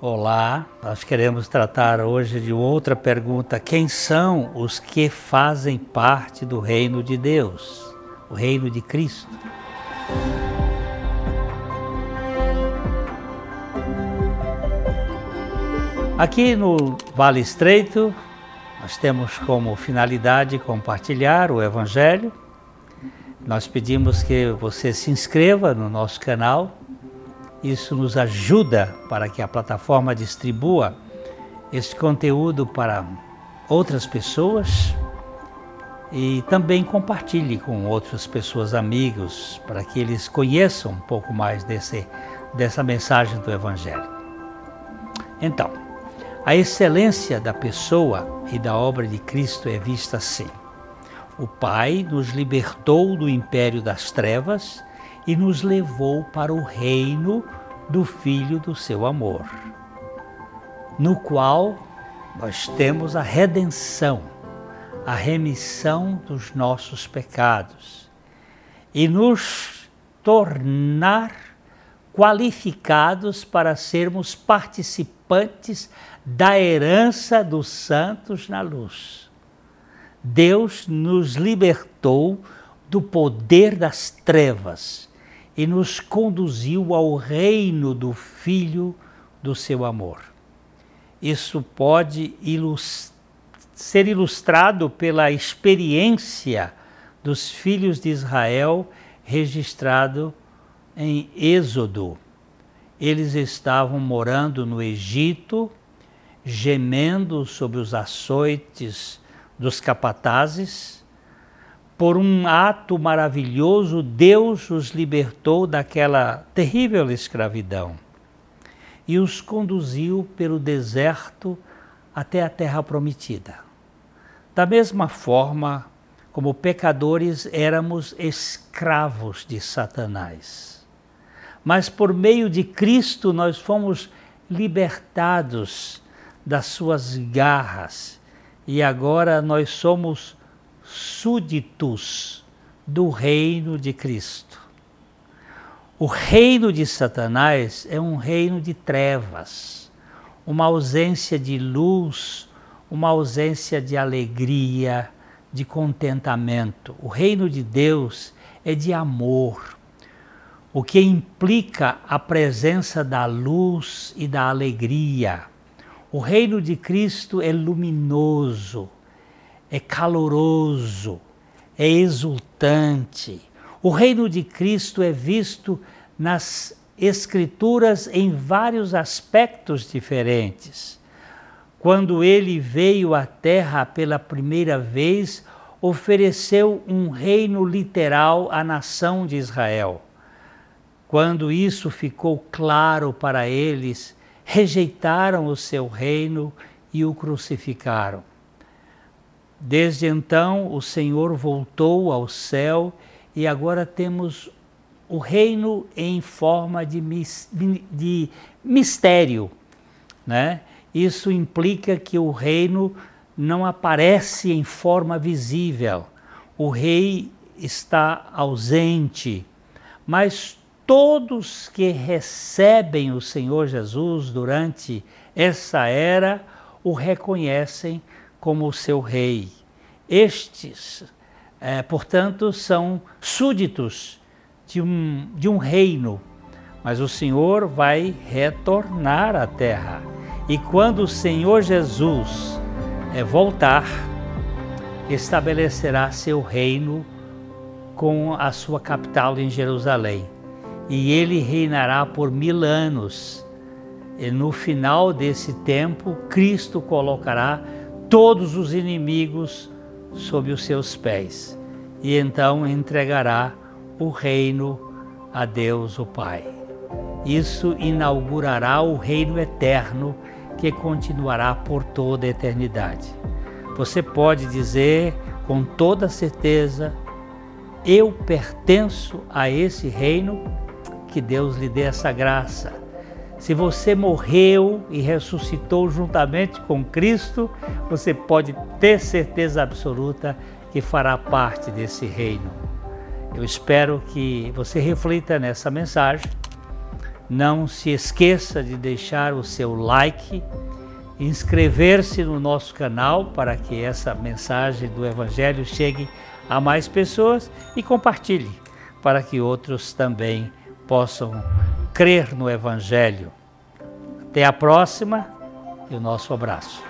Olá, nós queremos tratar hoje de outra pergunta: quem são os que fazem parte do reino de Deus, o reino de Cristo? Aqui no Vale Estreito, nós temos como finalidade compartilhar o Evangelho. Nós pedimos que você se inscreva no nosso canal isso nos ajuda para que a plataforma distribua esse conteúdo para outras pessoas e também compartilhe com outras pessoas, amigos, para que eles conheçam um pouco mais desse, dessa mensagem do Evangelho. Então, a excelência da pessoa e da obra de Cristo é vista assim. O Pai nos libertou do império das trevas e nos levou para o reino do Filho do seu amor, no qual nós temos a redenção, a remissão dos nossos pecados e nos tornar qualificados para sermos participantes da herança dos santos na luz. Deus nos libertou do poder das trevas e nos conduziu ao reino do Filho do seu amor. Isso pode ilust ser ilustrado pela experiência dos filhos de Israel registrado em Êxodo. Eles estavam morando no Egito, gemendo sob os açoites dos capatazes, por um ato maravilhoso, Deus os libertou daquela terrível escravidão e os conduziu pelo deserto até a terra prometida. Da mesma forma como pecadores éramos escravos de Satanás. Mas por meio de Cristo nós fomos libertados das suas garras e agora nós somos súditos do reino de Cristo. O reino de Satanás é um reino de trevas, uma ausência de luz, uma ausência de alegria, de contentamento. O reino de Deus é de amor, o que implica a presença da luz e da alegria. O reino de Cristo é luminoso, é caloroso, é exultante. O reino de Cristo é visto nas Escrituras em vários aspectos diferentes. Quando ele veio à Terra pela primeira vez, ofereceu um reino literal à nação de Israel. Quando isso ficou claro para eles, rejeitaram o seu reino e o crucificaram. Desde então, o Senhor voltou ao céu e agora temos o reino em forma de, de mistério. Né? Isso implica que o reino não aparece em forma visível. O rei está ausente, mas todos que recebem o Senhor Jesus durante essa era o reconhecem como o seu rei. Estes, é, portanto, são súditos de um, de um reino, mas o Senhor vai retornar à terra. E quando o Senhor Jesus é, voltar, estabelecerá seu reino com a sua capital em Jerusalém. E ele reinará por mil anos. E no final desse tempo, Cristo colocará todos os inimigos sob os seus pés, e então entregará o reino a Deus o Pai. Isso inaugurará o reino eterno que continuará por toda a eternidade. Você pode dizer com toda certeza: Eu pertenço a esse reino, que Deus lhe dê essa graça se você morreu e ressuscitou juntamente com Cristo, você pode ter certeza absoluta que fará parte desse reino. Eu espero que você reflita nessa mensagem. Não se esqueça de deixar o seu like, inscrever-se no nosso canal para que essa mensagem do Evangelho chegue a mais pessoas e compartilhe para que outros também possam crer no Evangelho. Até a próxima e o nosso abraço.